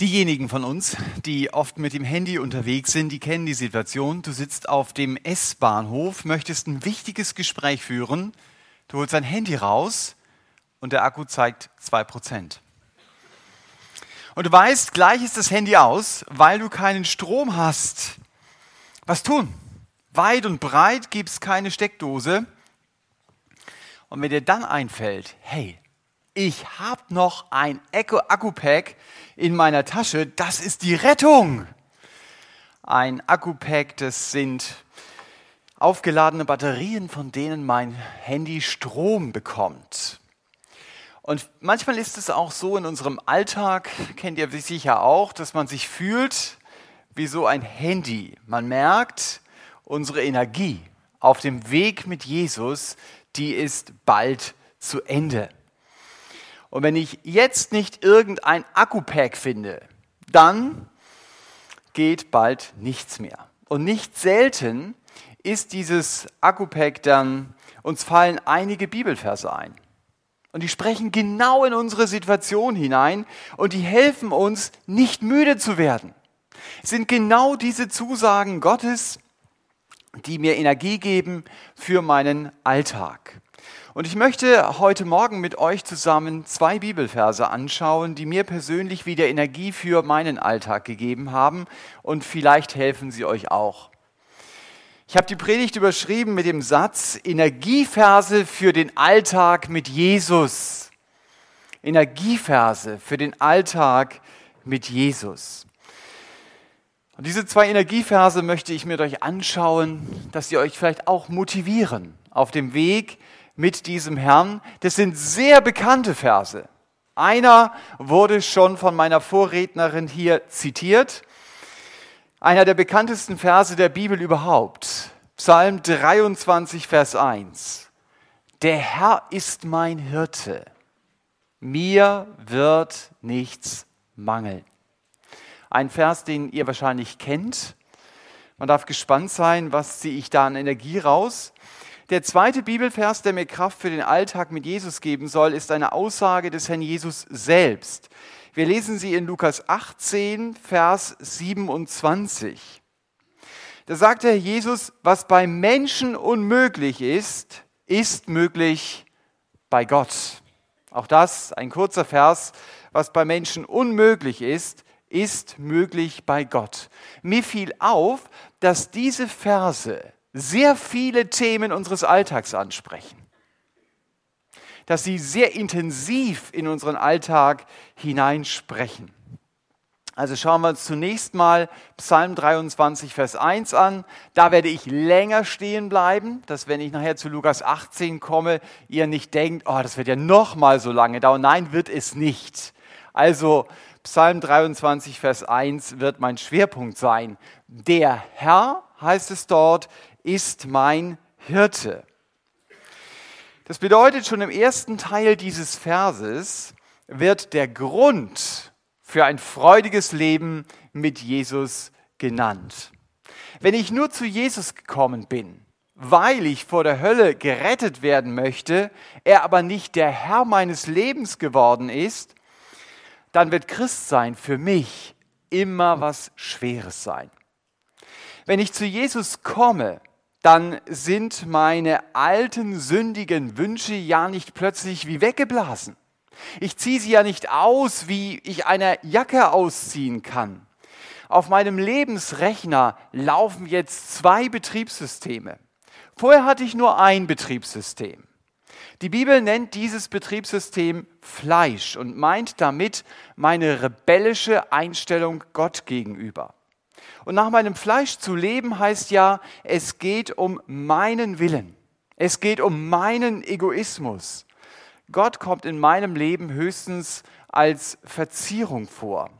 Diejenigen von uns, die oft mit dem Handy unterwegs sind, die kennen die Situation. Du sitzt auf dem S-Bahnhof, möchtest ein wichtiges Gespräch führen, du holst dein Handy raus und der Akku zeigt 2%. Und du weißt, gleich ist das Handy aus, weil du keinen Strom hast. Was tun? Weit und breit gibt es keine Steckdose. Und wenn dir dann einfällt, hey, ich habe noch ein Akku-Pack in meiner Tasche, das ist die Rettung. Ein Akku-Pack, das sind aufgeladene Batterien, von denen mein Handy Strom bekommt. Und manchmal ist es auch so in unserem Alltag, kennt ihr sicher auch, dass man sich fühlt wie so ein Handy. Man merkt, unsere Energie auf dem Weg mit Jesus, die ist bald zu Ende. Und wenn ich jetzt nicht irgendein Akku-Pack finde, dann geht bald nichts mehr. Und nicht selten ist dieses Akku-Pack dann, uns fallen einige Bibelverse ein. Und die sprechen genau in unsere Situation hinein und die helfen uns, nicht müde zu werden. Es sind genau diese Zusagen Gottes, die mir Energie geben für meinen Alltag. Und ich möchte heute Morgen mit euch zusammen zwei Bibelverse anschauen, die mir persönlich wieder Energie für meinen Alltag gegeben haben und vielleicht helfen sie euch auch. Ich habe die Predigt überschrieben mit dem Satz Energieverse für den Alltag mit Jesus. Energieverse für den Alltag mit Jesus. Und diese zwei Energieverse möchte ich mit euch anschauen, dass sie euch vielleicht auch motivieren auf dem Weg mit diesem Herrn. Das sind sehr bekannte Verse. Einer wurde schon von meiner Vorrednerin hier zitiert. Einer der bekanntesten Verse der Bibel überhaupt. Psalm 23, Vers 1. Der Herr ist mein Hirte. Mir wird nichts mangeln. Ein Vers, den ihr wahrscheinlich kennt. Man darf gespannt sein, was ziehe ich da an Energie raus. Der zweite Bibelvers, der mir Kraft für den Alltag mit Jesus geben soll, ist eine Aussage des Herrn Jesus selbst. Wir lesen sie in Lukas 18, Vers 27. Da sagt der Herr Jesus, was bei Menschen unmöglich ist, ist möglich bei Gott. Auch das, ein kurzer Vers, was bei Menschen unmöglich ist, ist möglich bei Gott. Mir fiel auf, dass diese Verse sehr viele Themen unseres Alltags ansprechen. Dass sie sehr intensiv in unseren Alltag hineinsprechen. Also schauen wir uns zunächst mal Psalm 23, Vers 1 an. Da werde ich länger stehen bleiben, dass wenn ich nachher zu Lukas 18 komme, ihr nicht denkt, oh, das wird ja noch mal so lange dauern. Nein, wird es nicht. Also Psalm 23, Vers 1 wird mein Schwerpunkt sein. Der Herr, heißt es dort, ist mein Hirte. Das bedeutet, schon im ersten Teil dieses Verses wird der Grund für ein freudiges Leben mit Jesus genannt. Wenn ich nur zu Jesus gekommen bin, weil ich vor der Hölle gerettet werden möchte, er aber nicht der Herr meines Lebens geworden ist, dann wird Christsein für mich immer was Schweres sein. Wenn ich zu Jesus komme, dann sind meine alten sündigen Wünsche ja nicht plötzlich wie weggeblasen. Ich ziehe sie ja nicht aus, wie ich eine Jacke ausziehen kann. Auf meinem Lebensrechner laufen jetzt zwei Betriebssysteme. Vorher hatte ich nur ein Betriebssystem. Die Bibel nennt dieses Betriebssystem Fleisch und meint damit meine rebellische Einstellung Gott gegenüber. Und nach meinem Fleisch zu leben heißt ja, es geht um meinen Willen. Es geht um meinen Egoismus. Gott kommt in meinem Leben höchstens als Verzierung vor.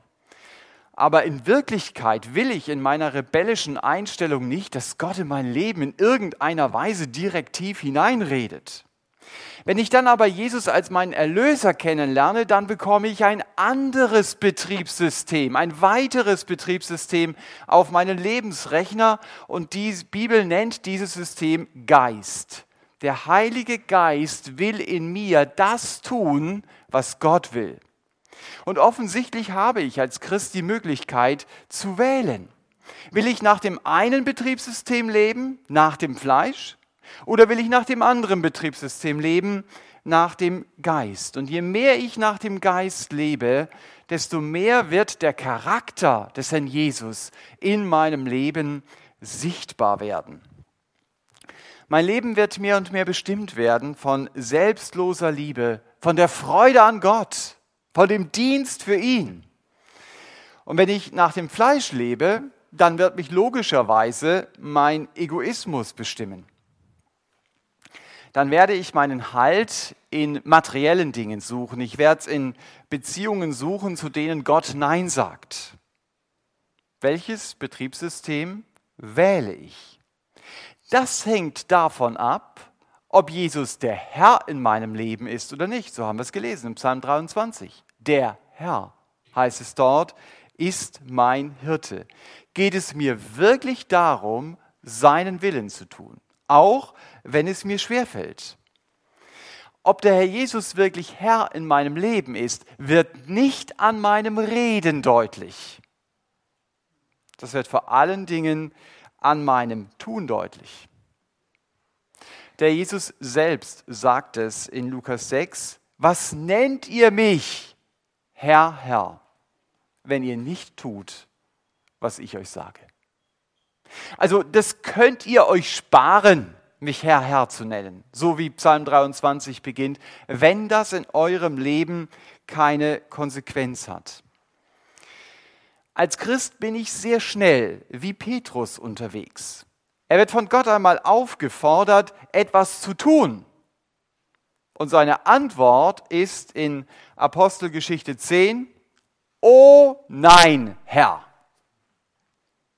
Aber in Wirklichkeit will ich in meiner rebellischen Einstellung nicht, dass Gott in mein Leben in irgendeiner Weise direktiv hineinredet. Wenn ich dann aber Jesus als meinen Erlöser kennenlerne, dann bekomme ich ein anderes Betriebssystem, ein weiteres Betriebssystem auf meinen Lebensrechner und die Bibel nennt dieses System Geist. Der Heilige Geist will in mir das tun, was Gott will. Und offensichtlich habe ich als Christ die Möglichkeit zu wählen. Will ich nach dem einen Betriebssystem leben, nach dem Fleisch, oder will ich nach dem anderen Betriebssystem leben, nach dem Geist? Und je mehr ich nach dem Geist lebe, desto mehr wird der Charakter des Herrn Jesus in meinem Leben sichtbar werden. Mein Leben wird mehr und mehr bestimmt werden von selbstloser Liebe, von der Freude an Gott, von dem Dienst für ihn. Und wenn ich nach dem Fleisch lebe, dann wird mich logischerweise mein Egoismus bestimmen. Dann werde ich meinen Halt in materiellen Dingen suchen. Ich werde es in Beziehungen suchen, zu denen Gott Nein sagt. Welches Betriebssystem wähle ich? Das hängt davon ab, ob Jesus der Herr in meinem Leben ist oder nicht. So haben wir es gelesen im Psalm 23. Der Herr, heißt es dort, ist mein Hirte. Geht es mir wirklich darum, seinen Willen zu tun, auch wenn es mir schwerfällt? Ob der Herr Jesus wirklich Herr in meinem Leben ist, wird nicht an meinem Reden deutlich. Das wird vor allen Dingen an meinem Tun deutlich. Der Jesus selbst sagt es in Lukas 6, was nennt ihr mich, Herr, Herr, wenn ihr nicht tut, was ich euch sage? Also das könnt ihr euch sparen, mich Herr, Herr zu nennen, so wie Psalm 23 beginnt, wenn das in eurem Leben keine Konsequenz hat. Als Christ bin ich sehr schnell wie Petrus unterwegs. Er wird von Gott einmal aufgefordert, etwas zu tun. Und seine Antwort ist in Apostelgeschichte 10, Oh nein, Herr.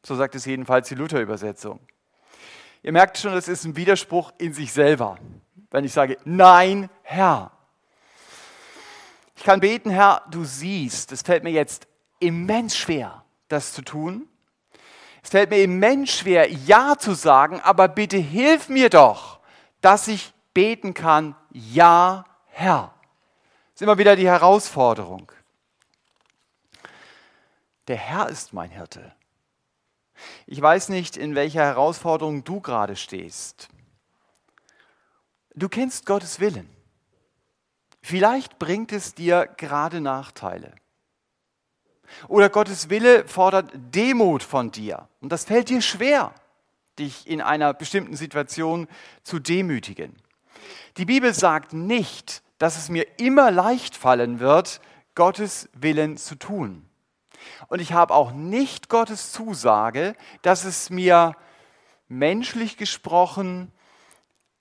So sagt es jedenfalls die Luther-Übersetzung. Ihr merkt schon, das ist ein Widerspruch in sich selber, wenn ich sage, nein, Herr. Ich kann beten, Herr, du siehst, es fällt mir jetzt immens schwer, das zu tun. Es fällt mir immens schwer, Ja zu sagen, aber bitte hilf mir doch, dass ich beten kann, Ja, Herr. Das ist immer wieder die Herausforderung. Der Herr ist mein Hirte. Ich weiß nicht, in welcher Herausforderung du gerade stehst. Du kennst Gottes Willen. Vielleicht bringt es dir gerade Nachteile. Oder Gottes Wille fordert Demut von dir. Und das fällt dir schwer, dich in einer bestimmten Situation zu demütigen. Die Bibel sagt nicht, dass es mir immer leicht fallen wird, Gottes Willen zu tun. Und ich habe auch nicht Gottes Zusage, dass es mir menschlich gesprochen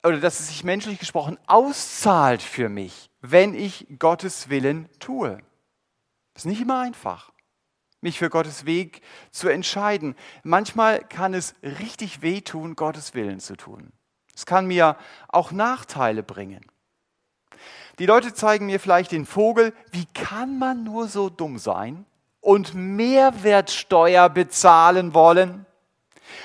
oder dass es sich menschlich gesprochen auszahlt für mich, wenn ich Gottes Willen tue. Das ist nicht immer einfach mich für Gottes Weg zu entscheiden. Manchmal kann es richtig wehtun, Gottes Willen zu tun. Es kann mir auch Nachteile bringen. Die Leute zeigen mir vielleicht den Vogel. Wie kann man nur so dumm sein und Mehrwertsteuer bezahlen wollen?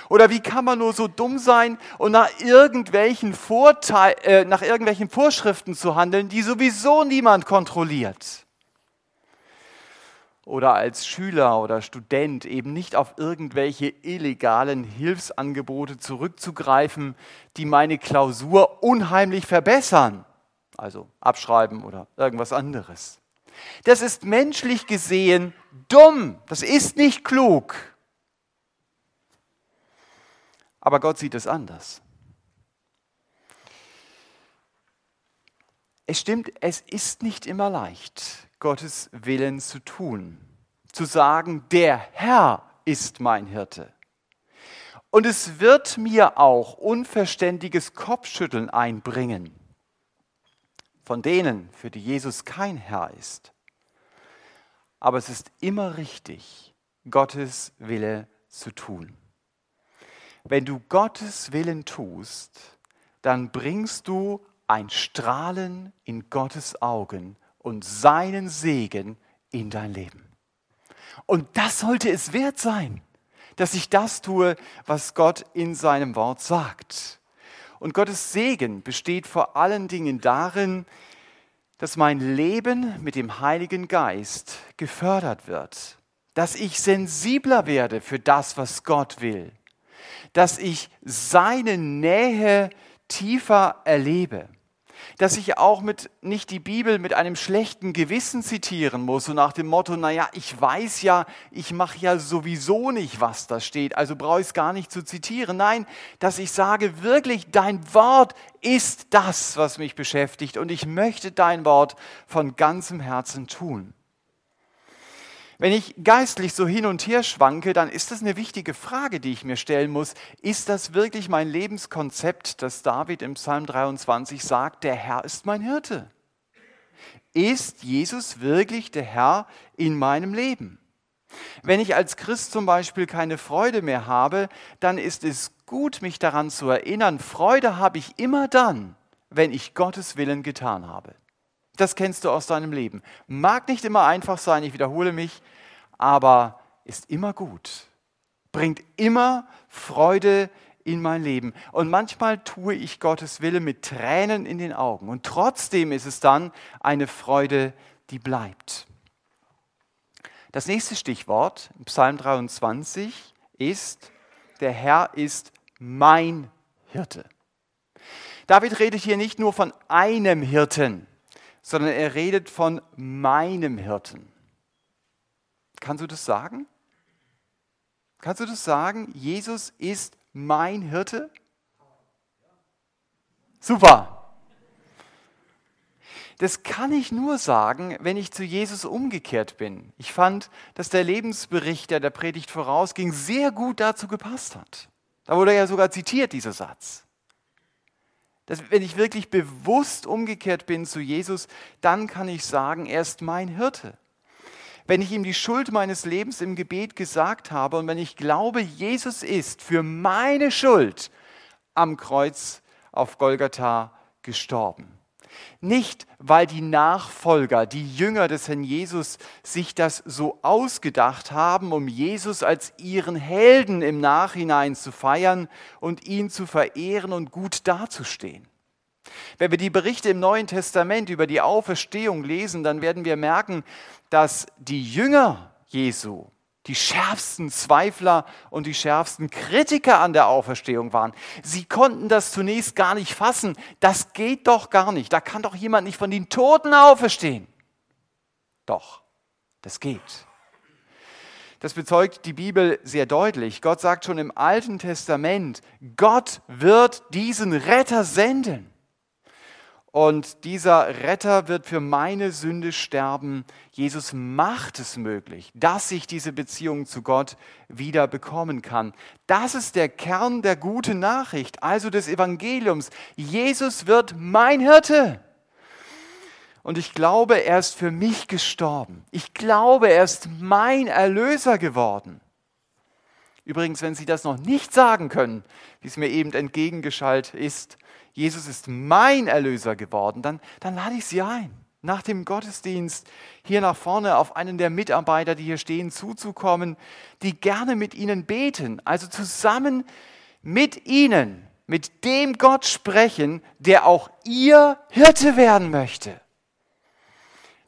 Oder wie kann man nur so dumm sein und nach irgendwelchen, Vorteil, äh, nach irgendwelchen Vorschriften zu handeln, die sowieso niemand kontrolliert? oder als Schüler oder Student eben nicht auf irgendwelche illegalen Hilfsangebote zurückzugreifen, die meine Klausur unheimlich verbessern, also abschreiben oder irgendwas anderes. Das ist menschlich gesehen dumm, das ist nicht klug. Aber Gott sieht es anders. Es stimmt, es ist nicht immer leicht, Gottes Willen zu tun. Zu sagen, der Herr ist mein Hirte. Und es wird mir auch unverständiges Kopfschütteln einbringen von denen, für die Jesus kein Herr ist. Aber es ist immer richtig, Gottes Wille zu tun. Wenn du Gottes Willen tust, dann bringst du ein Strahlen in Gottes Augen und seinen Segen in dein Leben. Und das sollte es wert sein, dass ich das tue, was Gott in seinem Wort sagt. Und Gottes Segen besteht vor allen Dingen darin, dass mein Leben mit dem Heiligen Geist gefördert wird, dass ich sensibler werde für das, was Gott will, dass ich seine Nähe tiefer erlebe dass ich auch mit, nicht die Bibel mit einem schlechten Gewissen zitieren muss, so nach dem Motto, naja, ich weiß ja, ich mache ja sowieso nicht, was da steht, also brauche ich es gar nicht zu zitieren. Nein, dass ich sage, wirklich, dein Wort ist das, was mich beschäftigt und ich möchte dein Wort von ganzem Herzen tun. Wenn ich geistlich so hin und her schwanke, dann ist das eine wichtige Frage, die ich mir stellen muss. Ist das wirklich mein Lebenskonzept, das David im Psalm 23 sagt, der Herr ist mein Hirte? Ist Jesus wirklich der Herr in meinem Leben? Wenn ich als Christ zum Beispiel keine Freude mehr habe, dann ist es gut, mich daran zu erinnern, Freude habe ich immer dann, wenn ich Gottes Willen getan habe. Das kennst du aus deinem Leben. Mag nicht immer einfach sein, ich wiederhole mich, aber ist immer gut, bringt immer Freude in mein Leben. Und manchmal tue ich Gottes Wille mit Tränen in den Augen. Und trotzdem ist es dann eine Freude, die bleibt. Das nächste Stichwort im Psalm 23 ist, der Herr ist mein Hirte. David redet hier nicht nur von einem Hirten, sondern er redet von meinem Hirten. Kannst du das sagen? Kannst du das sagen? Jesus ist mein Hirte? Super. Das kann ich nur sagen, wenn ich zu Jesus umgekehrt bin. Ich fand, dass der Lebensbericht, der der Predigt vorausging, sehr gut dazu gepasst hat. Da wurde ja sogar zitiert, dieser Satz. Dass, wenn ich wirklich bewusst umgekehrt bin zu Jesus, dann kann ich sagen, er ist mein Hirte wenn ich ihm die Schuld meines Lebens im Gebet gesagt habe und wenn ich glaube, Jesus ist für meine Schuld am Kreuz auf Golgatha gestorben. Nicht, weil die Nachfolger, die Jünger des Herrn Jesus sich das so ausgedacht haben, um Jesus als ihren Helden im Nachhinein zu feiern und ihn zu verehren und gut dazustehen. Wenn wir die Berichte im Neuen Testament über die Auferstehung lesen, dann werden wir merken, dass die Jünger Jesu die schärfsten Zweifler und die schärfsten Kritiker an der Auferstehung waren. Sie konnten das zunächst gar nicht fassen. Das geht doch gar nicht. Da kann doch jemand nicht von den Toten auferstehen. Doch, das geht. Das bezeugt die Bibel sehr deutlich. Gott sagt schon im Alten Testament, Gott wird diesen Retter senden. Und dieser Retter wird für meine Sünde sterben. Jesus macht es möglich, dass ich diese Beziehung zu Gott wieder bekommen kann. Das ist der Kern der guten Nachricht, also des Evangeliums. Jesus wird mein Hirte. Und ich glaube, er ist für mich gestorben. Ich glaube, er ist mein Erlöser geworden. Übrigens, wenn Sie das noch nicht sagen können, wie es mir eben entgegengeschaltet ist, Jesus ist mein Erlöser geworden, dann, dann lade ich Sie ein, nach dem Gottesdienst hier nach vorne auf einen der Mitarbeiter, die hier stehen, zuzukommen, die gerne mit Ihnen beten, also zusammen mit Ihnen, mit dem Gott sprechen, der auch Ihr Hirte werden möchte.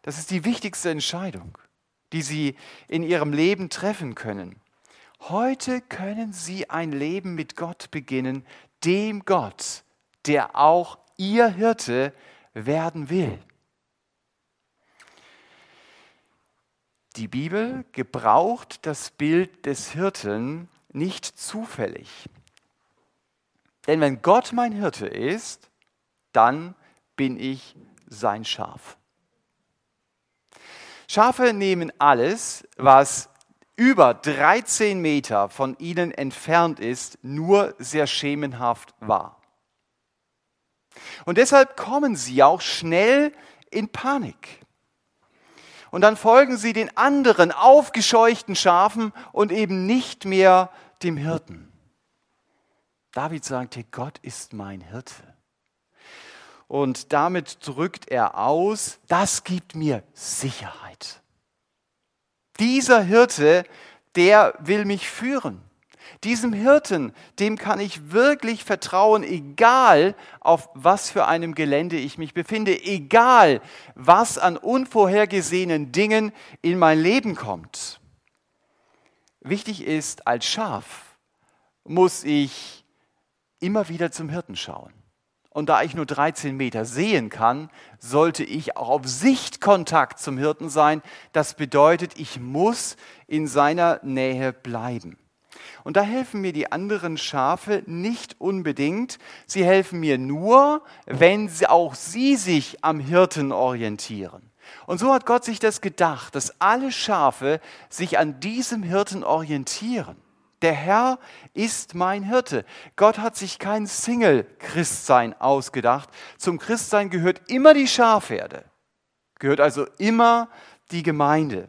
Das ist die wichtigste Entscheidung, die Sie in Ihrem Leben treffen können. Heute können Sie ein Leben mit Gott beginnen, dem Gott, der auch ihr Hirte werden will. Die Bibel gebraucht das Bild des Hirten nicht zufällig. Denn wenn Gott mein Hirte ist, dann bin ich sein Schaf. Schafe nehmen alles, was über 13 Meter von ihnen entfernt ist, nur sehr schemenhaft wahr. Und deshalb kommen sie auch schnell in Panik. Und dann folgen sie den anderen aufgescheuchten Schafen und eben nicht mehr dem Hirten. David sagte, Gott ist mein Hirte. Und damit drückt er aus, das gibt mir Sicherheit. Dieser Hirte, der will mich führen. Diesem Hirten, dem kann ich wirklich vertrauen, egal auf was für einem Gelände ich mich befinde, egal was an unvorhergesehenen Dingen in mein Leben kommt. Wichtig ist, als Schaf muss ich immer wieder zum Hirten schauen. Und da ich nur 13 Meter sehen kann, sollte ich auch auf Sichtkontakt zum Hirten sein. Das bedeutet, ich muss in seiner Nähe bleiben. Und da helfen mir die anderen Schafe nicht unbedingt. Sie helfen mir nur, wenn auch sie sich am Hirten orientieren. Und so hat Gott sich das gedacht, dass alle Schafe sich an diesem Hirten orientieren. Der Herr ist mein Hirte. Gott hat sich kein Single-Christsein ausgedacht. Zum Christsein gehört immer die Schafherde, gehört also immer die Gemeinde.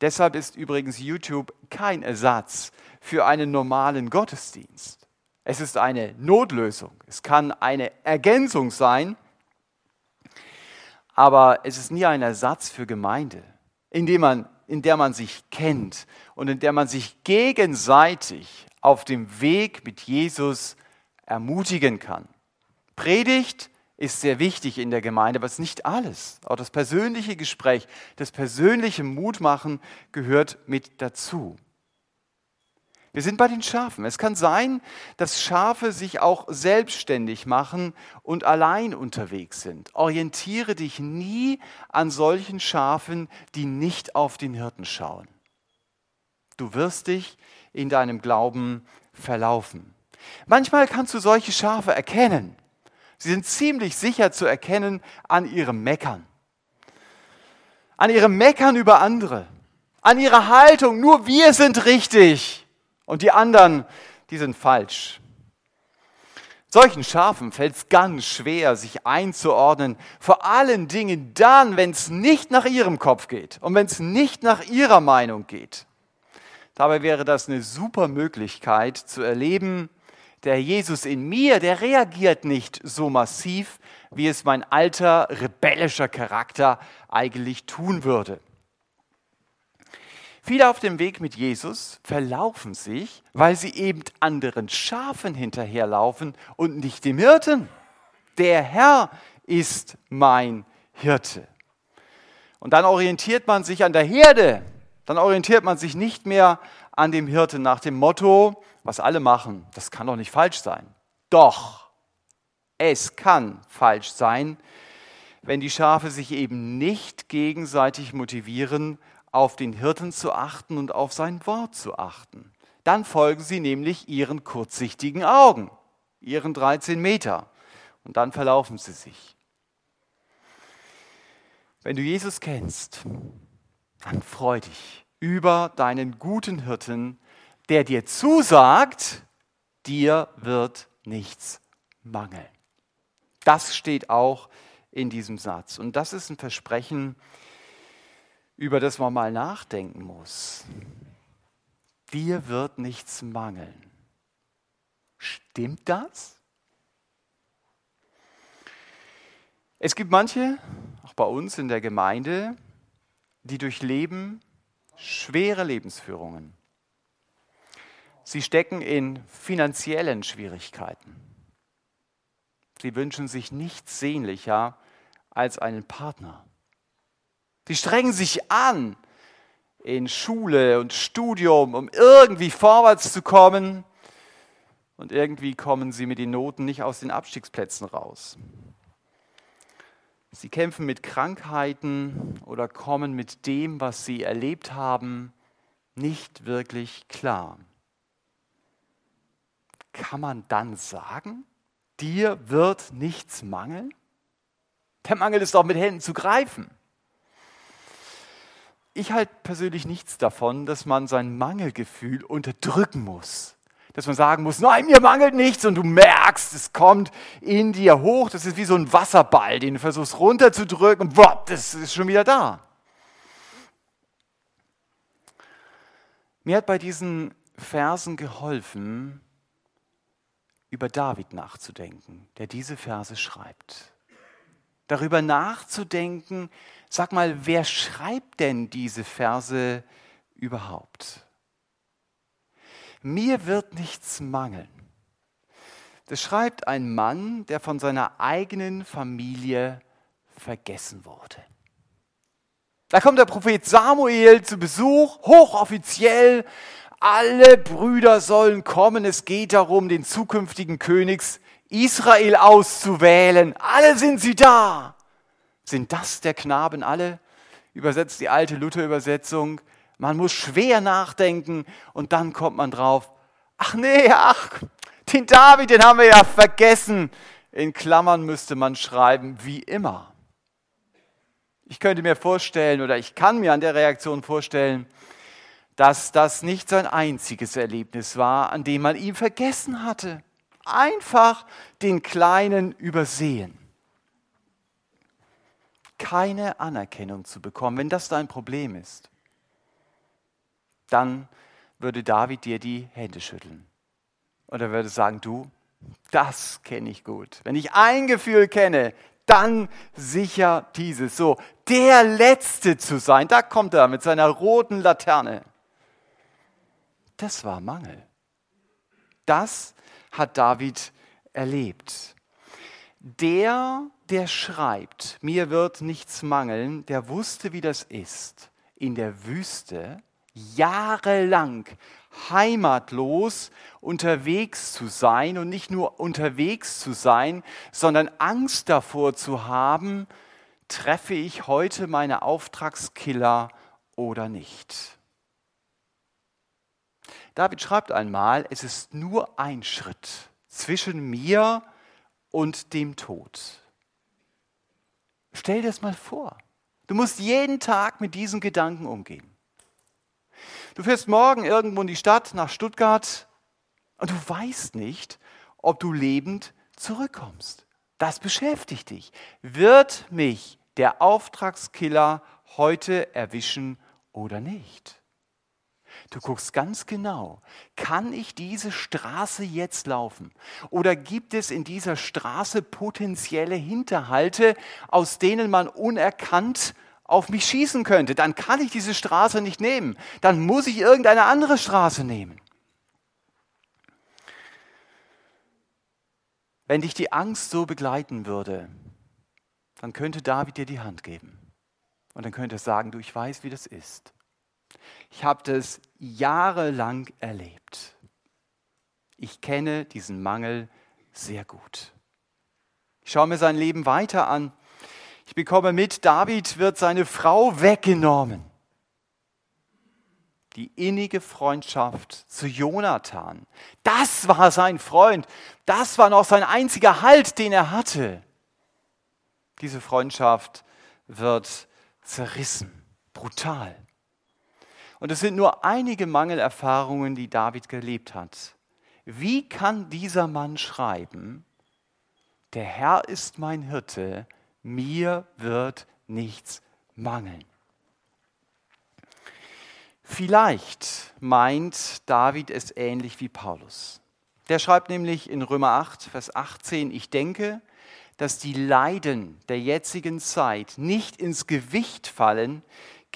Deshalb ist übrigens YouTube kein Ersatz für einen normalen Gottesdienst. Es ist eine Notlösung. Es kann eine Ergänzung sein, aber es ist nie ein Ersatz für Gemeinde, indem man in der man sich kennt und in der man sich gegenseitig auf dem Weg mit Jesus ermutigen kann. Predigt ist sehr wichtig in der Gemeinde, aber es ist nicht alles. Auch das persönliche Gespräch, das persönliche Mutmachen gehört mit dazu. Wir sind bei den Schafen. Es kann sein, dass Schafe sich auch selbstständig machen und allein unterwegs sind. Orientiere dich nie an solchen Schafen, die nicht auf den Hirten schauen. Du wirst dich in deinem Glauben verlaufen. Manchmal kannst du solche Schafe erkennen. Sie sind ziemlich sicher zu erkennen an ihrem Meckern. An ihrem Meckern über andere. An ihrer Haltung, nur wir sind richtig. Und die anderen, die sind falsch. Solchen Schafen fällt es ganz schwer, sich einzuordnen, vor allen Dingen dann, wenn es nicht nach ihrem Kopf geht und wenn es nicht nach ihrer Meinung geht. Dabei wäre das eine super Möglichkeit zu erleben, der Jesus in mir, der reagiert nicht so massiv, wie es mein alter rebellischer Charakter eigentlich tun würde. Viele auf dem Weg mit Jesus verlaufen sich, weil sie eben anderen Schafen hinterherlaufen und nicht dem Hirten. Der Herr ist mein Hirte. Und dann orientiert man sich an der Herde. Dann orientiert man sich nicht mehr an dem Hirten nach dem Motto, was alle machen, das kann doch nicht falsch sein. Doch, es kann falsch sein, wenn die Schafe sich eben nicht gegenseitig motivieren auf den Hirten zu achten und auf sein Wort zu achten. Dann folgen sie nämlich ihren kurzsichtigen Augen, ihren 13 Meter. Und dann verlaufen sie sich. Wenn du Jesus kennst, dann freu dich über deinen guten Hirten, der dir zusagt, dir wird nichts mangeln. Das steht auch in diesem Satz. Und das ist ein Versprechen, über das man mal nachdenken muss. Dir wird nichts mangeln. Stimmt das? Es gibt manche, auch bei uns in der Gemeinde, die durchleben schwere Lebensführungen. Sie stecken in finanziellen Schwierigkeiten. Sie wünschen sich nichts sehnlicher als einen Partner. Die strengen sich an in Schule und Studium, um irgendwie vorwärts zu kommen. Und irgendwie kommen sie mit den Noten nicht aus den Abstiegsplätzen raus. Sie kämpfen mit Krankheiten oder kommen mit dem, was sie erlebt haben, nicht wirklich klar. Kann man dann sagen, dir wird nichts mangeln? Der Mangel ist doch mit Händen zu greifen ich halte persönlich nichts davon, dass man sein Mangelgefühl unterdrücken muss. Dass man sagen muss, nein, mir mangelt nichts und du merkst, es kommt in dir hoch. Das ist wie so ein Wasserball, den du versuchst runterzudrücken und wop, das ist schon wieder da. Mir hat bei diesen Versen geholfen, über David nachzudenken, der diese Verse schreibt. Darüber nachzudenken, Sag mal, wer schreibt denn diese Verse überhaupt? mir wird nichts mangeln. Das schreibt ein Mann, der von seiner eigenen Familie vergessen wurde. Da kommt der Prophet Samuel zu Besuch, hochoffiziell. Alle Brüder sollen kommen. Es geht darum, den zukünftigen Königs Israel auszuwählen. Alle sind sie da. Sind das der Knaben alle? Übersetzt die alte Luther-Übersetzung. Man muss schwer nachdenken und dann kommt man drauf. Ach nee, ach, den David, den haben wir ja vergessen. In Klammern müsste man schreiben, wie immer. Ich könnte mir vorstellen oder ich kann mir an der Reaktion vorstellen, dass das nicht sein einziges Erlebnis war, an dem man ihn vergessen hatte. Einfach den Kleinen übersehen. Keine Anerkennung zu bekommen, wenn das dein Problem ist, dann würde David dir die Hände schütteln. Und er würde sagen, du, das kenne ich gut. Wenn ich ein Gefühl kenne, dann sicher dieses. So, der Letzte zu sein, da kommt er mit seiner roten Laterne. Das war Mangel. Das hat David erlebt. Der, der schreibt, mir wird nichts mangeln, der wusste, wie das ist, in der Wüste jahrelang heimatlos unterwegs zu sein und nicht nur unterwegs zu sein, sondern Angst davor zu haben, treffe ich heute meine Auftragskiller oder nicht. David schreibt einmal, es ist nur ein Schritt zwischen mir und dem Tod. Stell dir das mal vor. Du musst jeden Tag mit diesen Gedanken umgehen. Du fährst morgen irgendwo in die Stadt, nach Stuttgart, und du weißt nicht, ob du lebend zurückkommst. Das beschäftigt dich. Wird mich der Auftragskiller heute erwischen oder nicht? Du guckst ganz genau, kann ich diese Straße jetzt laufen? Oder gibt es in dieser Straße potenzielle Hinterhalte, aus denen man unerkannt auf mich schießen könnte, dann kann ich diese Straße nicht nehmen. Dann muss ich irgendeine andere Straße nehmen. Wenn dich die Angst so begleiten würde, dann könnte David dir die Hand geben. Und dann könnte er sagen, du, ich weiß, wie das ist. Ich habe das jahrelang erlebt. Ich kenne diesen Mangel sehr gut. Ich schaue mir sein Leben weiter an ich bekomme mit, David wird seine Frau weggenommen. Die innige Freundschaft zu Jonathan. Das war sein Freund. Das war noch sein einziger Halt, den er hatte. Diese Freundschaft wird zerrissen. Brutal. Und es sind nur einige Mangelerfahrungen, die David gelebt hat. Wie kann dieser Mann schreiben, der Herr ist mein Hirte, mir wird nichts mangeln. Vielleicht meint David es ähnlich wie Paulus. Der schreibt nämlich in Römer 8, Vers 18, ich denke, dass die Leiden der jetzigen Zeit nicht ins Gewicht fallen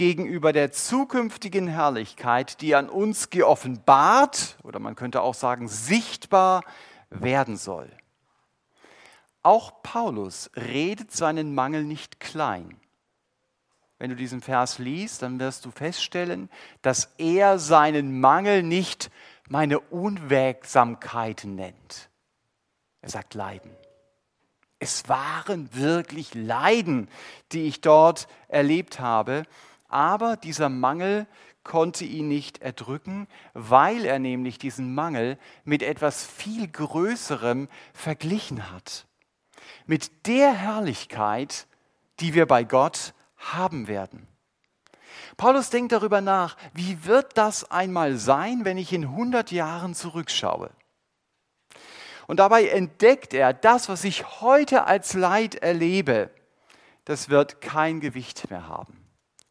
gegenüber der zukünftigen Herrlichkeit, die an uns geoffenbart oder man könnte auch sagen sichtbar werden soll. Auch Paulus redet seinen Mangel nicht klein. Wenn du diesen Vers liest, dann wirst du feststellen, dass er seinen Mangel nicht meine Unwägsamkeiten nennt. Er sagt Leiden. Es waren wirklich Leiden, die ich dort erlebt habe, aber dieser Mangel konnte ihn nicht erdrücken, weil er nämlich diesen Mangel mit etwas viel Größerem verglichen hat mit der Herrlichkeit, die wir bei Gott haben werden. Paulus denkt darüber nach, wie wird das einmal sein, wenn ich in 100 Jahren zurückschaue? Und dabei entdeckt er, das, was ich heute als Leid erlebe, das wird kein Gewicht mehr haben,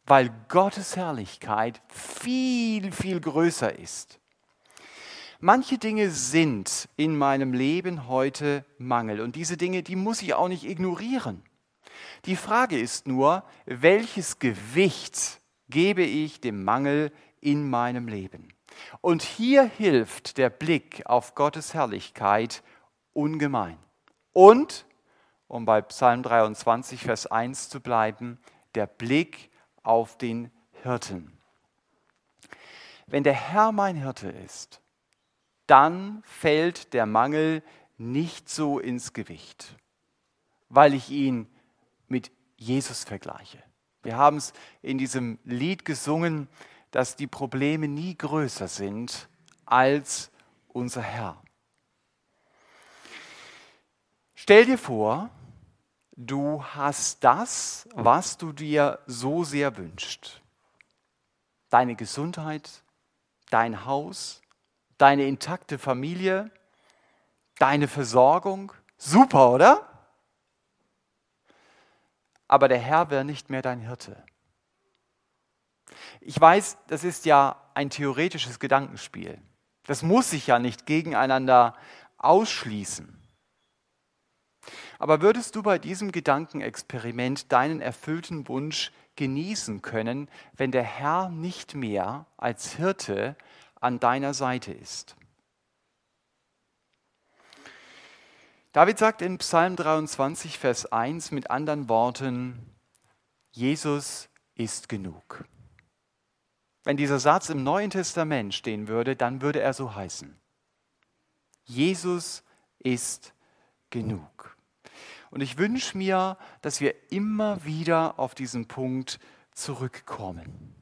weil Gottes Herrlichkeit viel, viel größer ist. Manche Dinge sind in meinem Leben heute Mangel und diese Dinge, die muss ich auch nicht ignorieren. Die Frage ist nur, welches Gewicht gebe ich dem Mangel in meinem Leben. Und hier hilft der Blick auf Gottes Herrlichkeit ungemein. Und, um bei Psalm 23, Vers 1 zu bleiben, der Blick auf den Hirten. Wenn der Herr mein Hirte ist, dann fällt der Mangel nicht so ins Gewicht, weil ich ihn mit Jesus vergleiche. Wir haben es in diesem Lied gesungen, dass die Probleme nie größer sind als unser Herr. Stell dir vor, du hast das, was du dir so sehr wünschst. Deine Gesundheit, dein Haus, deine intakte Familie, deine Versorgung. Super, oder? Aber der Herr wäre nicht mehr dein Hirte. Ich weiß, das ist ja ein theoretisches Gedankenspiel. Das muss sich ja nicht gegeneinander ausschließen. Aber würdest du bei diesem Gedankenexperiment deinen erfüllten Wunsch genießen können, wenn der Herr nicht mehr als Hirte an deiner Seite ist? David sagt in Psalm 23, Vers 1 mit anderen Worten, Jesus ist genug. Wenn dieser Satz im Neuen Testament stehen würde, dann würde er so heißen. Jesus ist genug. Und ich wünsche mir, dass wir immer wieder auf diesen Punkt zurückkommen.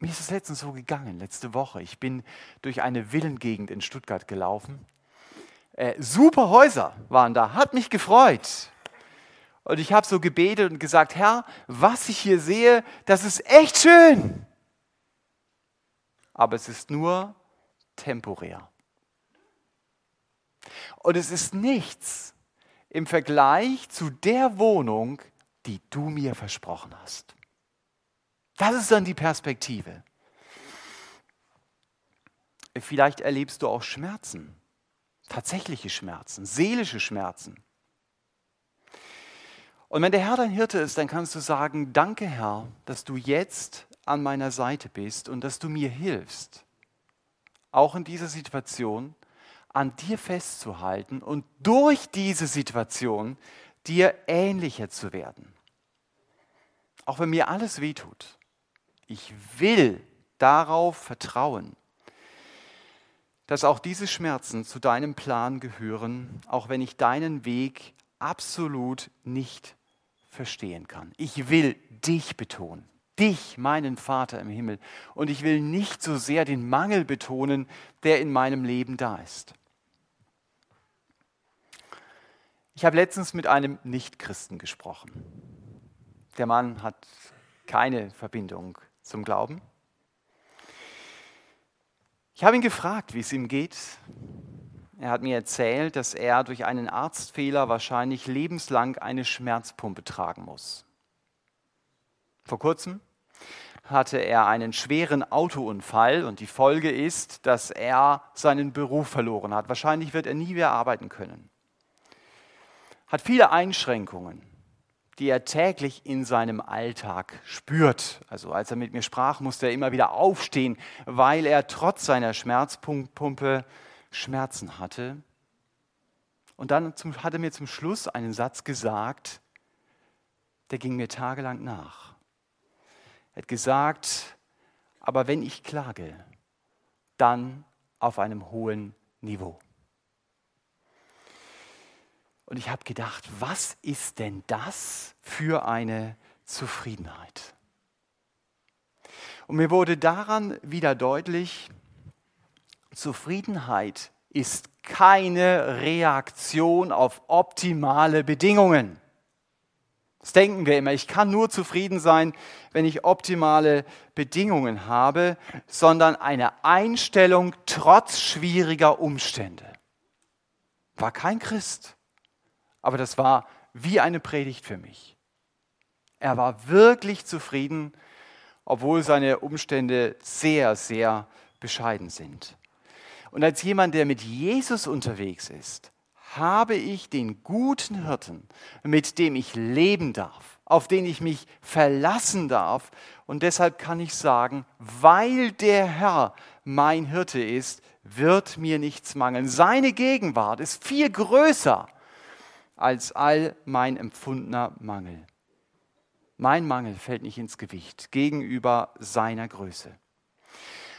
Mir ist es letztens so gegangen, letzte Woche. Ich bin durch eine Villengegend in Stuttgart gelaufen. Äh, super Häuser waren da, hat mich gefreut. Und ich habe so gebetet und gesagt, Herr, was ich hier sehe, das ist echt schön. Aber es ist nur temporär. Und es ist nichts im Vergleich zu der Wohnung, die du mir versprochen hast. Das ist dann die Perspektive. Vielleicht erlebst du auch Schmerzen, tatsächliche Schmerzen, seelische Schmerzen. Und wenn der Herr dein Hirte ist, dann kannst du sagen, danke Herr, dass du jetzt an meiner Seite bist und dass du mir hilfst, auch in dieser Situation an dir festzuhalten und durch diese Situation dir ähnlicher zu werden. Auch wenn mir alles wehtut. Ich will darauf vertrauen, dass auch diese Schmerzen zu deinem Plan gehören, auch wenn ich deinen Weg absolut nicht verstehen kann. Ich will dich betonen, dich, meinen Vater im Himmel. Und ich will nicht so sehr den Mangel betonen, der in meinem Leben da ist. Ich habe letztens mit einem Nichtchristen gesprochen. Der Mann hat keine Verbindung zum Glauben. Ich habe ihn gefragt, wie es ihm geht. Er hat mir erzählt, dass er durch einen Arztfehler wahrscheinlich lebenslang eine Schmerzpumpe tragen muss. Vor kurzem hatte er einen schweren Autounfall und die Folge ist, dass er seinen Beruf verloren hat. Wahrscheinlich wird er nie mehr arbeiten können. Hat viele Einschränkungen, die er täglich in seinem Alltag spürt. Also als er mit mir sprach, musste er immer wieder aufstehen, weil er trotz seiner Schmerzpumpe Schmerzen hatte. Und dann hat er mir zum Schluss einen Satz gesagt, der ging mir tagelang nach. Er hat gesagt, aber wenn ich klage, dann auf einem hohen Niveau. Und ich habe gedacht, was ist denn das für eine Zufriedenheit? Und mir wurde daran wieder deutlich, Zufriedenheit ist keine Reaktion auf optimale Bedingungen. Das denken wir immer. Ich kann nur zufrieden sein, wenn ich optimale Bedingungen habe, sondern eine Einstellung trotz schwieriger Umstände. War kein Christ, aber das war wie eine Predigt für mich. Er war wirklich zufrieden, obwohl seine Umstände sehr, sehr bescheiden sind. Und als jemand, der mit Jesus unterwegs ist, habe ich den guten Hirten, mit dem ich leben darf, auf den ich mich verlassen darf. Und deshalb kann ich sagen, weil der Herr mein Hirte ist, wird mir nichts mangeln. Seine Gegenwart ist viel größer als all mein empfundener Mangel. Mein Mangel fällt nicht ins Gewicht gegenüber seiner Größe.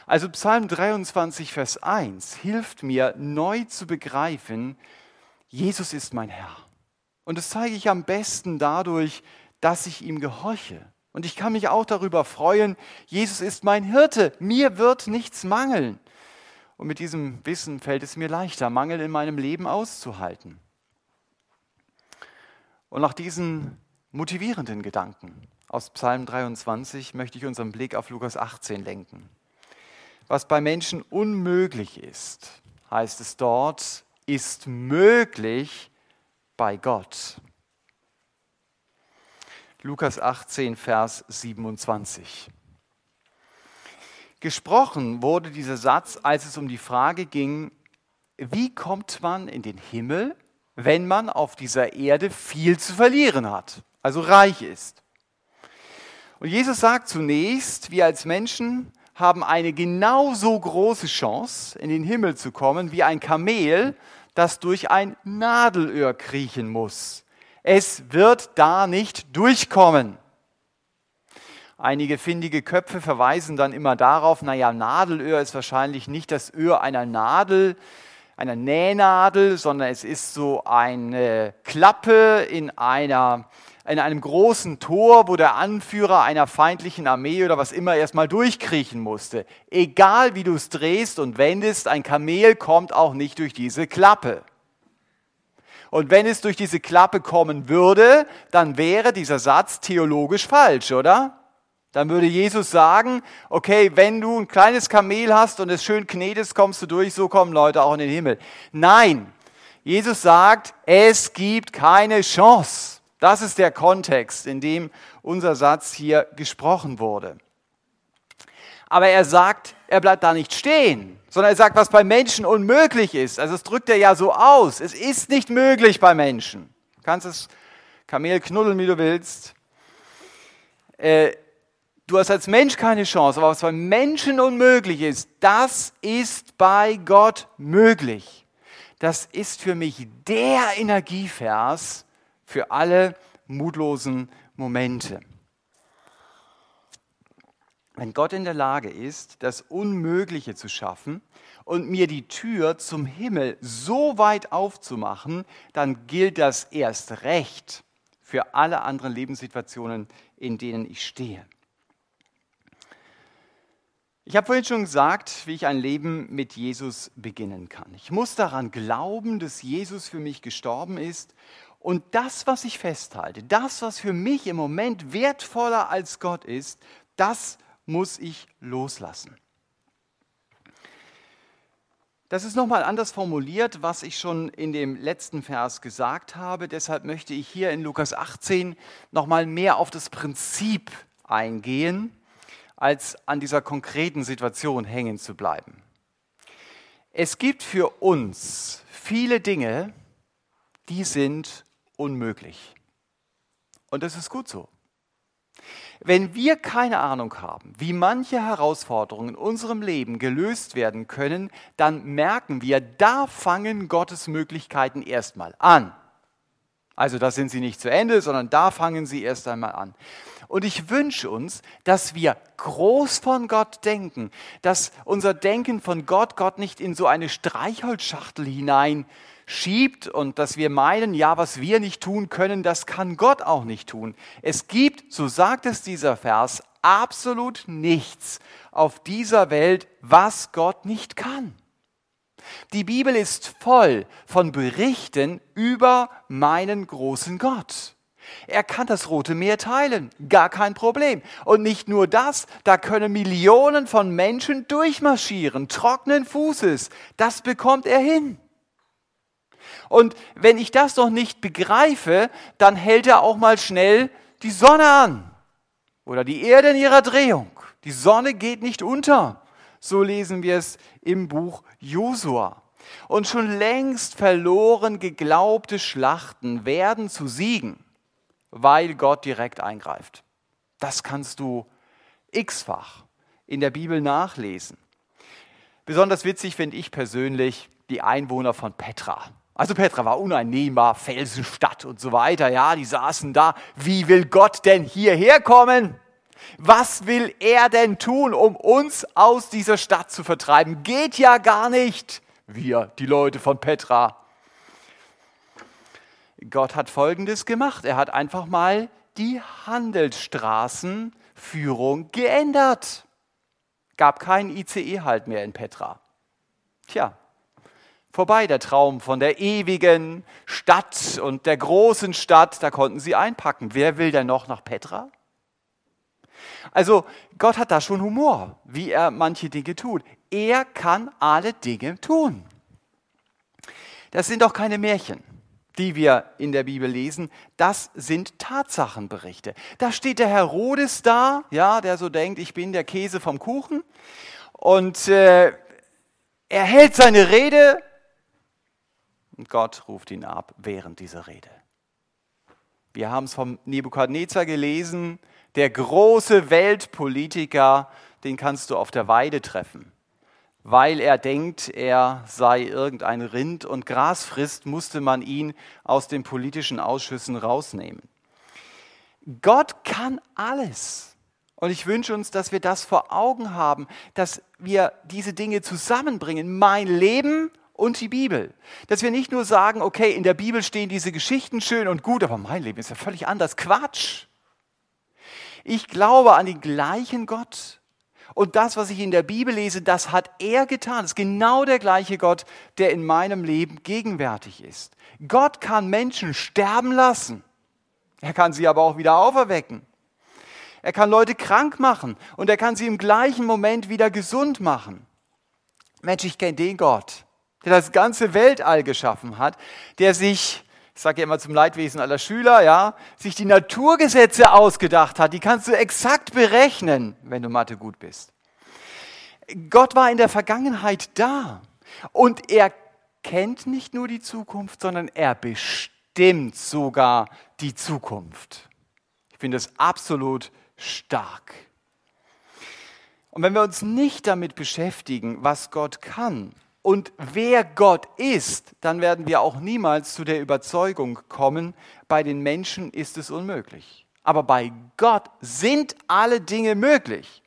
Also Psalm 23, Vers 1 hilft mir neu zu begreifen, Jesus ist mein Herr. Und das zeige ich am besten dadurch, dass ich ihm gehorche. Und ich kann mich auch darüber freuen, Jesus ist mein Hirte, mir wird nichts mangeln. Und mit diesem Wissen fällt es mir leichter, Mangel in meinem Leben auszuhalten. Und nach diesen motivierenden Gedanken aus Psalm 23 möchte ich unseren Blick auf Lukas 18 lenken. Was bei Menschen unmöglich ist, heißt es dort, ist möglich bei Gott. Lukas 18, Vers 27. Gesprochen wurde dieser Satz, als es um die Frage ging, wie kommt man in den Himmel, wenn man auf dieser Erde viel zu verlieren hat, also reich ist. Und Jesus sagt zunächst, wir als Menschen haben eine genauso große Chance, in den Himmel zu kommen, wie ein Kamel, das durch ein Nadelöhr kriechen muss. Es wird da nicht durchkommen. Einige findige Köpfe verweisen dann immer darauf, naja, Nadelöhr ist wahrscheinlich nicht das Öhr einer Nadel, einer Nähnadel, sondern es ist so eine Klappe in, einer, in einem großen Tor, wo der Anführer einer feindlichen Armee oder was immer erstmal durchkriechen musste. Egal wie du es drehst und wendest, ein Kamel kommt auch nicht durch diese Klappe. Und wenn es durch diese Klappe kommen würde, dann wäre dieser Satz theologisch falsch, oder? Dann würde Jesus sagen, okay, wenn du ein kleines Kamel hast und es schön knetest, kommst du durch, so kommen Leute auch in den Himmel. Nein, Jesus sagt, es gibt keine Chance. Das ist der Kontext, in dem unser Satz hier gesprochen wurde. Aber er sagt, er bleibt da nicht stehen, sondern er sagt, was bei Menschen unmöglich ist. Also es drückt er ja so aus. Es ist nicht möglich bei Menschen. Du kannst das Kamel knuddeln, wie du willst. Äh, Du hast als Mensch keine Chance, aber was bei Menschen unmöglich ist, das ist bei Gott möglich. Das ist für mich der Energievers für alle mutlosen Momente. Wenn Gott in der Lage ist, das Unmögliche zu schaffen und mir die Tür zum Himmel so weit aufzumachen, dann gilt das erst recht für alle anderen Lebenssituationen, in denen ich stehe. Ich habe vorhin schon gesagt, wie ich ein Leben mit Jesus beginnen kann. Ich muss daran glauben, dass Jesus für mich gestorben ist. Und das, was ich festhalte, das, was für mich im Moment wertvoller als Gott ist, das muss ich loslassen. Das ist nochmal anders formuliert, was ich schon in dem letzten Vers gesagt habe. Deshalb möchte ich hier in Lukas 18 nochmal mehr auf das Prinzip eingehen als an dieser konkreten Situation hängen zu bleiben. Es gibt für uns viele Dinge, die sind unmöglich. Und das ist gut so. Wenn wir keine Ahnung haben, wie manche Herausforderungen in unserem Leben gelöst werden können, dann merken wir, da fangen Gottes Möglichkeiten erstmal an. Also da sind sie nicht zu Ende, sondern da fangen sie erst einmal an. Und ich wünsche uns, dass wir groß von Gott denken, dass unser Denken von Gott Gott nicht in so eine Streichholzschachtel hineinschiebt und dass wir meinen, ja, was wir nicht tun können, das kann Gott auch nicht tun. Es gibt, so sagt es dieser Vers, absolut nichts auf dieser Welt, was Gott nicht kann. Die Bibel ist voll von Berichten über meinen großen Gott. Er kann das Rote Meer teilen, gar kein Problem. Und nicht nur das, da können Millionen von Menschen durchmarschieren, trockenen Fußes. Das bekommt er hin. Und wenn ich das noch nicht begreife, dann hält er auch mal schnell die Sonne an oder die Erde in ihrer Drehung. Die Sonne geht nicht unter. So lesen wir es im Buch Josua. Und schon längst verloren geglaubte Schlachten werden zu Siegen, weil Gott direkt eingreift. Das kannst du x-fach in der Bibel nachlesen. Besonders witzig finde ich persönlich die Einwohner von Petra. Also Petra war uneinnehmbar, Felsenstadt und so weiter. Ja, die saßen da. Wie will Gott denn hierher kommen? Was will er denn tun, um uns aus dieser Stadt zu vertreiben? Geht ja gar nicht. Wir, die Leute von Petra. Gott hat Folgendes gemacht. Er hat einfach mal die Handelsstraßenführung geändert. Gab keinen ICE-Halt mehr in Petra. Tja, vorbei der Traum von der ewigen Stadt und der großen Stadt, da konnten sie einpacken. Wer will denn noch nach Petra? Also Gott hat da schon Humor, wie er manche Dinge tut. Er kann alle Dinge tun. Das sind doch keine Märchen die wir in der Bibel lesen, das sind Tatsachenberichte. Da steht der Herodes da, ja, der so denkt, ich bin der Käse vom Kuchen. Und äh, er hält seine Rede und Gott ruft ihn ab während dieser Rede. Wir haben es vom Nebukadnezar gelesen, der große Weltpolitiker, den kannst du auf der Weide treffen weil er denkt, er sei irgendein Rind und Gras frisst, musste man ihn aus den politischen Ausschüssen rausnehmen. Gott kann alles. Und ich wünsche uns, dass wir das vor Augen haben, dass wir diese Dinge zusammenbringen, mein Leben und die Bibel. Dass wir nicht nur sagen, okay, in der Bibel stehen diese Geschichten schön und gut, aber mein Leben ist ja völlig anders. Quatsch. Ich glaube an den gleichen Gott, und das, was ich in der Bibel lese, das hat er getan. Das ist genau der gleiche Gott, der in meinem Leben gegenwärtig ist. Gott kann Menschen sterben lassen. Er kann sie aber auch wieder auferwecken. Er kann Leute krank machen und er kann sie im gleichen Moment wieder gesund machen. Mensch, ich kenne den Gott, der das ganze Weltall geschaffen hat, der sich ich sage ja immer zum Leidwesen aller Schüler, ja, sich die Naturgesetze ausgedacht hat. Die kannst du exakt berechnen, wenn du Mathe gut bist. Gott war in der Vergangenheit da und er kennt nicht nur die Zukunft, sondern er bestimmt sogar die Zukunft. Ich finde das absolut stark. Und wenn wir uns nicht damit beschäftigen, was Gott kann, und wer Gott ist, dann werden wir auch niemals zu der Überzeugung kommen, bei den Menschen ist es unmöglich. Aber bei Gott sind alle Dinge möglich.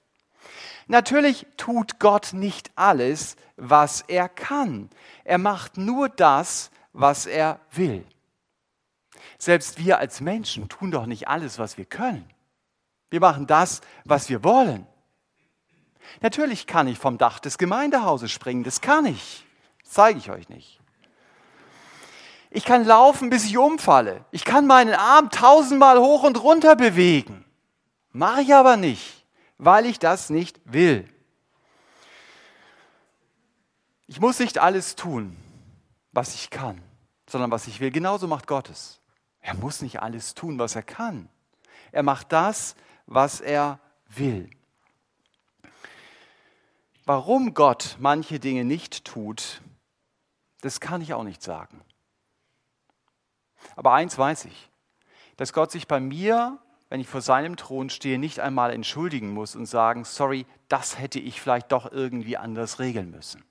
Natürlich tut Gott nicht alles, was er kann. Er macht nur das, was er will. Selbst wir als Menschen tun doch nicht alles, was wir können. Wir machen das, was wir wollen. Natürlich kann ich vom Dach des Gemeindehauses springen, das kann ich. Das zeige ich euch nicht. Ich kann laufen, bis ich umfalle. Ich kann meinen Arm tausendmal hoch und runter bewegen. Mache ich aber nicht, weil ich das nicht will. Ich muss nicht alles tun, was ich kann, sondern was ich will. Genauso macht Gott es. Er muss nicht alles tun, was er kann. Er macht das, was er will. Warum Gott manche Dinge nicht tut, das kann ich auch nicht sagen. Aber eins weiß ich, dass Gott sich bei mir, wenn ich vor seinem Thron stehe, nicht einmal entschuldigen muss und sagen, sorry, das hätte ich vielleicht doch irgendwie anders regeln müssen.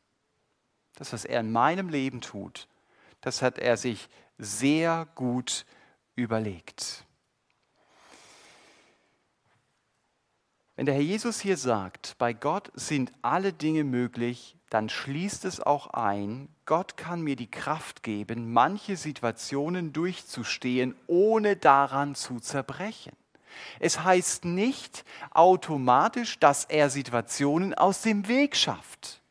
Das, was er in meinem Leben tut, das hat er sich sehr gut überlegt. Wenn der Herr Jesus hier sagt, bei Gott sind alle Dinge möglich, dann schließt es auch ein, Gott kann mir die Kraft geben, manche Situationen durchzustehen, ohne daran zu zerbrechen. Es heißt nicht automatisch, dass er Situationen aus dem Weg schafft.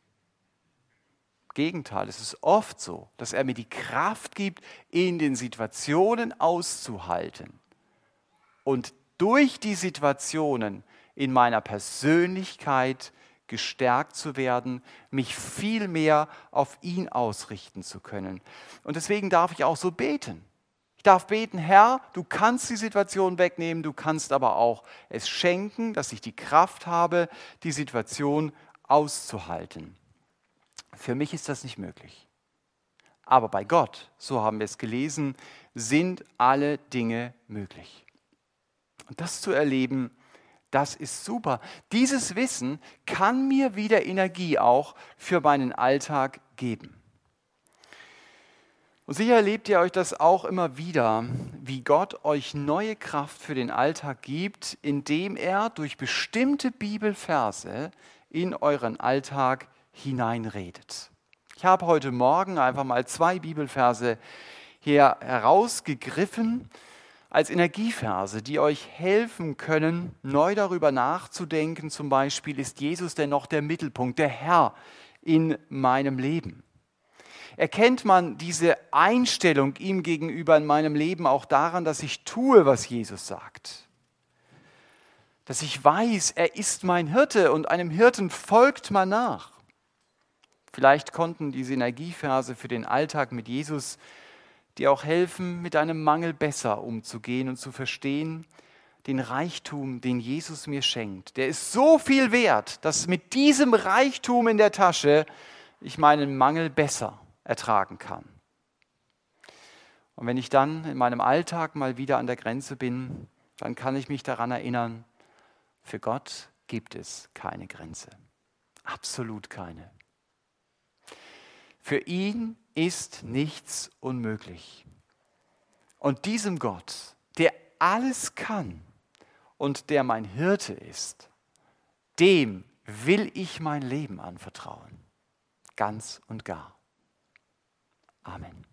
Gegenteil, es ist oft so, dass er mir die Kraft gibt, in den Situationen auszuhalten und durch die Situationen in meiner Persönlichkeit gestärkt zu werden, mich viel mehr auf ihn ausrichten zu können. Und deswegen darf ich auch so beten. Ich darf beten, Herr, du kannst die Situation wegnehmen, du kannst aber auch es schenken, dass ich die Kraft habe, die Situation auszuhalten. Für mich ist das nicht möglich. Aber bei Gott, so haben wir es gelesen, sind alle Dinge möglich. Und das zu erleben, das ist super. Dieses Wissen kann mir wieder Energie auch für meinen Alltag geben. Und sicher erlebt ihr euch das auch immer wieder, wie Gott euch neue Kraft für den Alltag gibt, indem er durch bestimmte Bibelverse in euren Alltag hineinredet. Ich habe heute Morgen einfach mal zwei Bibelverse hier herausgegriffen als Energieverse, die euch helfen können, neu darüber nachzudenken. Zum Beispiel, ist Jesus denn noch der Mittelpunkt, der Herr in meinem Leben? Erkennt man diese Einstellung ihm gegenüber in meinem Leben auch daran, dass ich tue, was Jesus sagt? Dass ich weiß, er ist mein Hirte und einem Hirten folgt man nach. Vielleicht konnten diese Energieverse für den Alltag mit Jesus dir auch helfen, mit einem Mangel besser umzugehen und zu verstehen, den Reichtum, den Jesus mir schenkt, der ist so viel wert, dass mit diesem Reichtum in der Tasche ich meinen Mangel besser ertragen kann. Und wenn ich dann in meinem Alltag mal wieder an der Grenze bin, dann kann ich mich daran erinnern, für Gott gibt es keine Grenze. Absolut keine. Für ihn ist nichts unmöglich. Und diesem Gott, der alles kann und der mein Hirte ist, dem will ich mein Leben anvertrauen. Ganz und gar. Amen.